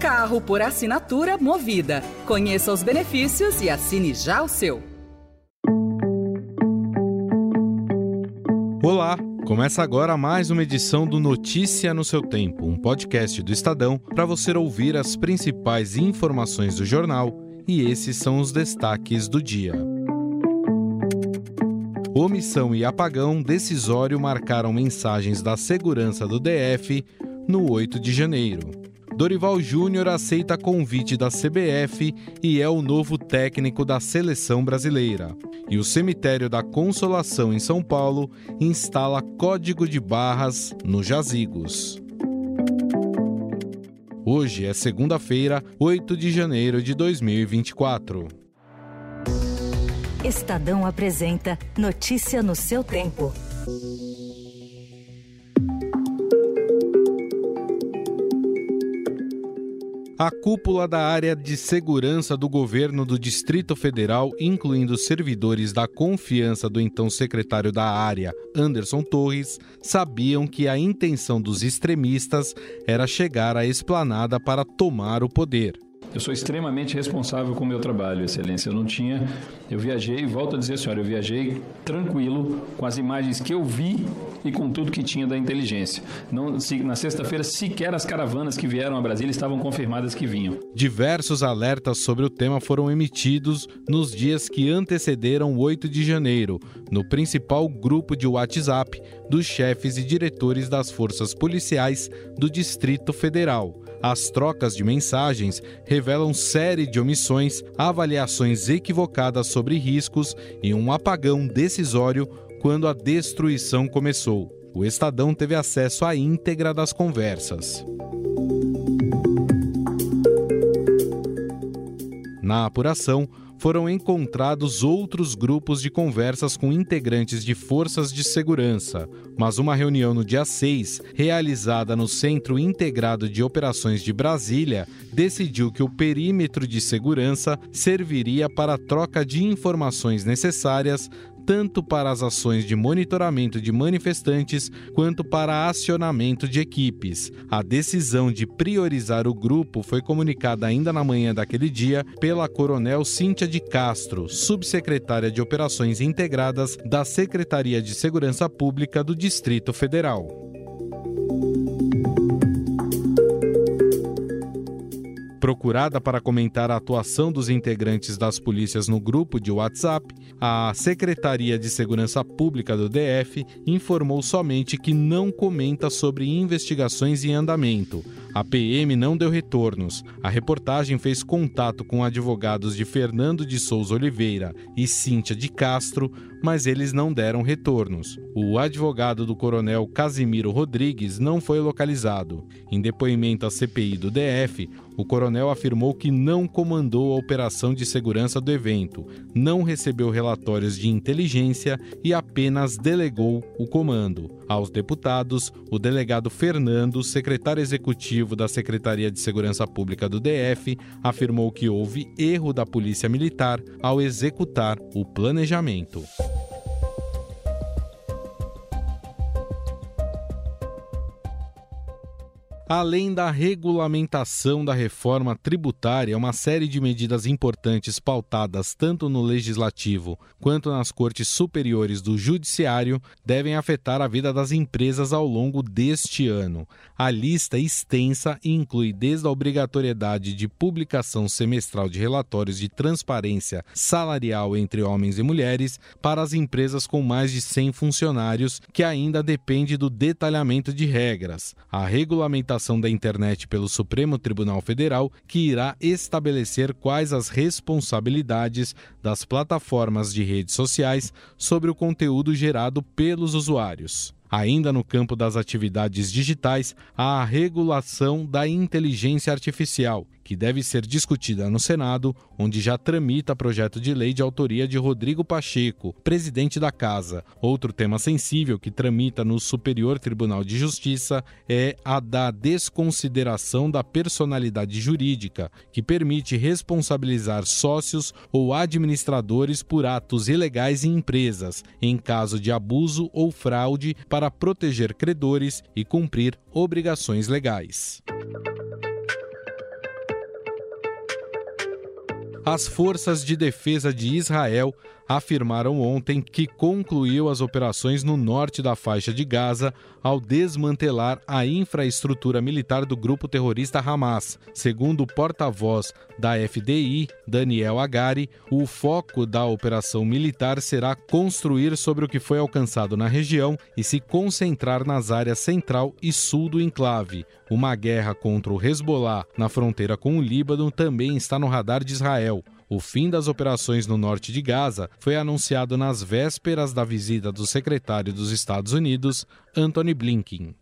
Carro por assinatura Movida. Conheça os benefícios e assine já o seu. Olá, começa agora mais uma edição do Notícia no seu tempo, um podcast do Estadão para você ouvir as principais informações do jornal e esses são os destaques do dia. Omissão e apagão decisório marcaram mensagens da segurança do DF no 8 de janeiro. Dorival Júnior aceita convite da CBF e é o novo técnico da seleção brasileira. E o Cemitério da Consolação em São Paulo instala código de barras nos jazigos. Hoje é segunda-feira, 8 de janeiro de 2024. Estadão apresenta Notícia no seu tempo. A cúpula da área de segurança do governo do Distrito Federal, incluindo servidores da confiança do então secretário da área, Anderson Torres, sabiam que a intenção dos extremistas era chegar à esplanada para tomar o poder. Eu sou extremamente responsável com o meu trabalho, Excelência. Eu não tinha. Eu viajei, volto a dizer, senhora, eu viajei tranquilo com as imagens que eu vi e com tudo que tinha da inteligência. Não, na sexta-feira, sequer as caravanas que vieram a Brasília estavam confirmadas que vinham. Diversos alertas sobre o tema foram emitidos nos dias que antecederam o 8 de janeiro, no principal grupo de WhatsApp dos chefes e diretores das forças policiais do Distrito Federal. As trocas de mensagens revelam série de omissões, avaliações equivocadas sobre riscos e um apagão decisório quando a destruição começou. O Estadão teve acesso à íntegra das conversas. Na apuração, foram encontrados outros grupos de conversas com integrantes de forças de segurança, mas uma reunião no dia 6, realizada no Centro Integrado de Operações de Brasília, decidiu que o perímetro de segurança serviria para a troca de informações necessárias tanto para as ações de monitoramento de manifestantes quanto para acionamento de equipes. A decisão de priorizar o grupo foi comunicada ainda na manhã daquele dia pela Coronel Cíntia de Castro, subsecretária de Operações Integradas da Secretaria de Segurança Pública do Distrito Federal. Procurada para comentar a atuação dos integrantes das polícias no grupo de WhatsApp, a Secretaria de Segurança Pública do DF informou somente que não comenta sobre investigações em andamento. A PM não deu retornos. A reportagem fez contato com advogados de Fernando de Souza Oliveira e Cíntia de Castro, mas eles não deram retornos. O advogado do coronel Casimiro Rodrigues não foi localizado. Em depoimento à CPI do DF, o coronel afirmou que não comandou a operação de segurança do evento, não recebeu relatórios de inteligência e apenas delegou o comando. Aos deputados, o delegado Fernando, secretário executivo da Secretaria de Segurança Pública do DF, afirmou que houve erro da Polícia Militar ao executar o planejamento. Além da regulamentação da reforma tributária, uma série de medidas importantes pautadas tanto no legislativo quanto nas cortes superiores do judiciário devem afetar a vida das empresas ao longo deste ano. A lista extensa inclui desde a obrigatoriedade de publicação semestral de relatórios de transparência salarial entre homens e mulheres para as empresas com mais de 100 funcionários, que ainda depende do detalhamento de regras. A regulamentação da internet pelo Supremo Tribunal Federal, que irá estabelecer quais as responsabilidades das plataformas de redes sociais sobre o conteúdo gerado pelos usuários. Ainda no campo das atividades digitais, há a regulação da inteligência artificial, que deve ser discutida no Senado, onde já tramita projeto de lei de autoria de Rodrigo Pacheco, presidente da Casa. Outro tema sensível que tramita no Superior Tribunal de Justiça é a da desconsideração da personalidade jurídica, que permite responsabilizar sócios ou administradores por atos ilegais em empresas, em caso de abuso ou fraude, para proteger credores e cumprir obrigações legais. As forças de defesa de Israel afirmaram ontem que concluiu as operações no norte da faixa de Gaza ao desmantelar a infraestrutura militar do grupo terrorista Hamas. Segundo o porta-voz da FDI, Daniel Agari, o foco da operação militar será construir sobre o que foi alcançado na região e se concentrar nas áreas central e sul do enclave. Uma guerra contra o Hezbollah na fronteira com o Líbano também está no radar de Israel. O fim das operações no norte de Gaza foi anunciado nas vésperas da visita do secretário dos Estados Unidos, Anthony Blinken.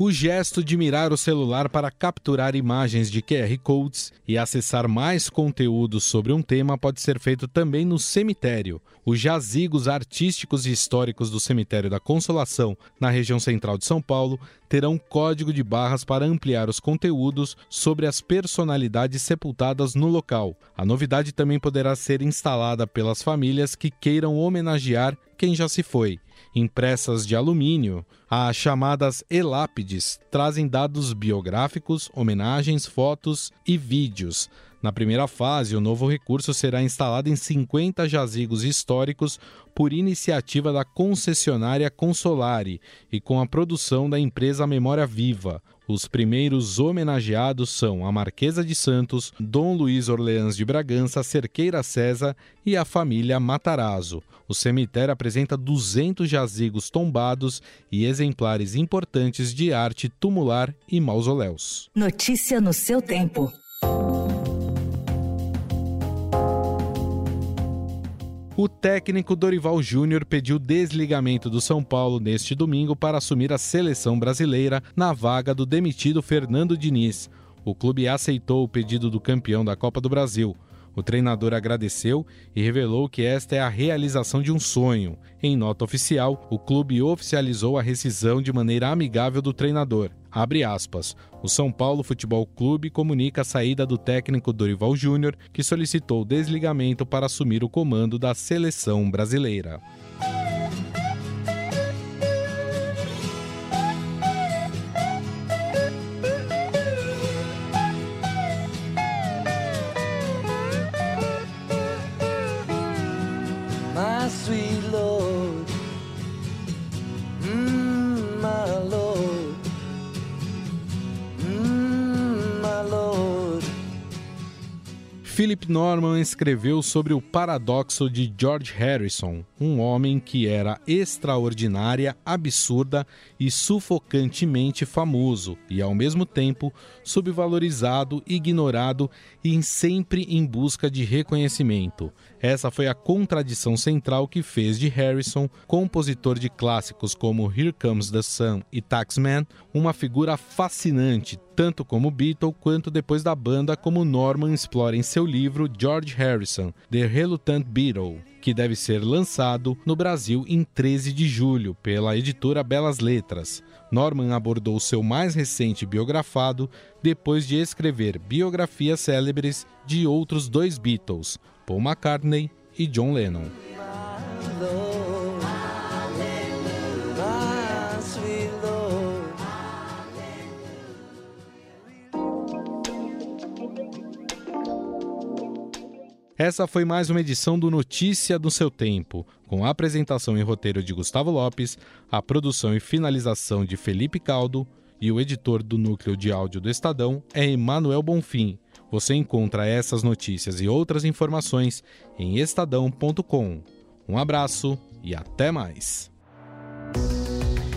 O gesto de mirar o celular para capturar imagens de QR Codes e acessar mais conteúdos sobre um tema pode ser feito também no cemitério. Os jazigos artísticos e históricos do Cemitério da Consolação, na região central de São Paulo, terão código de barras para ampliar os conteúdos sobre as personalidades sepultadas no local. A novidade também poderá ser instalada pelas famílias que queiram homenagear quem já se foi impressas de alumínio, as chamadas elápides trazem dados biográficos, homenagens, fotos e vídeos. Na primeira fase, o novo recurso será instalado em 50 jazigos históricos por iniciativa da concessionária Consolare e com a produção da empresa Memória Viva. Os primeiros homenageados são a Marquesa de Santos, Dom Luiz Orleans de Bragança, Cerqueira César e a família Matarazzo. O cemitério apresenta 200 jazigos tombados e exemplares importantes de arte tumular e mausoléus. Notícia no seu tempo. O técnico Dorival Júnior pediu desligamento do São Paulo neste domingo para assumir a seleção brasileira na vaga do demitido Fernando Diniz. O clube aceitou o pedido do campeão da Copa do Brasil. O treinador agradeceu e revelou que esta é a realização de um sonho. Em nota oficial, o clube oficializou a rescisão de maneira amigável do treinador. Abre aspas. O São Paulo Futebol Clube comunica a saída do técnico Dorival Júnior, que solicitou desligamento para assumir o comando da seleção brasileira. Philip Norman escreveu sobre o paradoxo de George Harrison, um homem que era extraordinária, absurda e sufocantemente famoso, e ao mesmo tempo subvalorizado, ignorado e sempre em busca de reconhecimento. Essa foi a contradição central que fez de Harrison, compositor de clássicos como Here Comes the Sun e Taxman, uma figura fascinante, tanto como Beatle quanto depois da banda, como Norman explora em seu livro George Harrison, The Reluctant Beatle, que deve ser lançado no Brasil em 13 de julho pela editora Belas Letras. Norman abordou seu mais recente biografado depois de escrever biografias célebres de outros dois Beatles, Paul McCartney e John Lennon. Essa foi mais uma edição do Notícia do seu Tempo, com a apresentação e roteiro de Gustavo Lopes, a produção e finalização de Felipe Caldo e o editor do núcleo de áudio do Estadão é Emanuel Bonfim. Você encontra essas notícias e outras informações em estadão.com. Um abraço e até mais.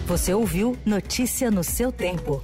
Você ouviu Notícia no seu tempo.